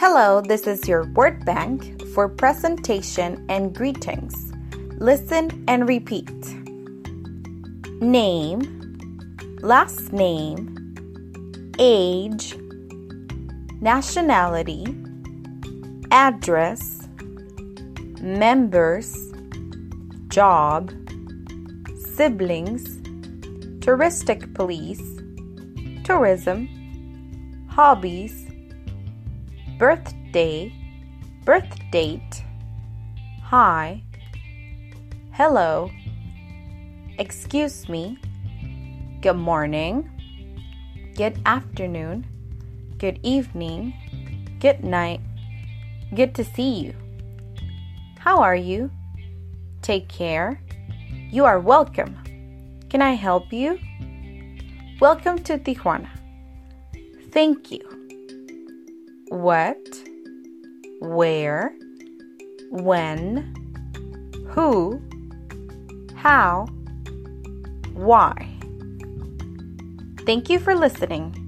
Hello, this is your word bank for presentation and greetings. Listen and repeat. Name, last name, age, nationality, address, members, job, siblings, touristic police, tourism, hobbies, birthday, birth date, hi, hello, excuse me, good morning, good afternoon, good evening, good night, good to see you. How are you? Take care. You are welcome. Can I help you? Welcome to Tijuana. Thank you. What? Where? When? Who? How? Why? Thank you for listening.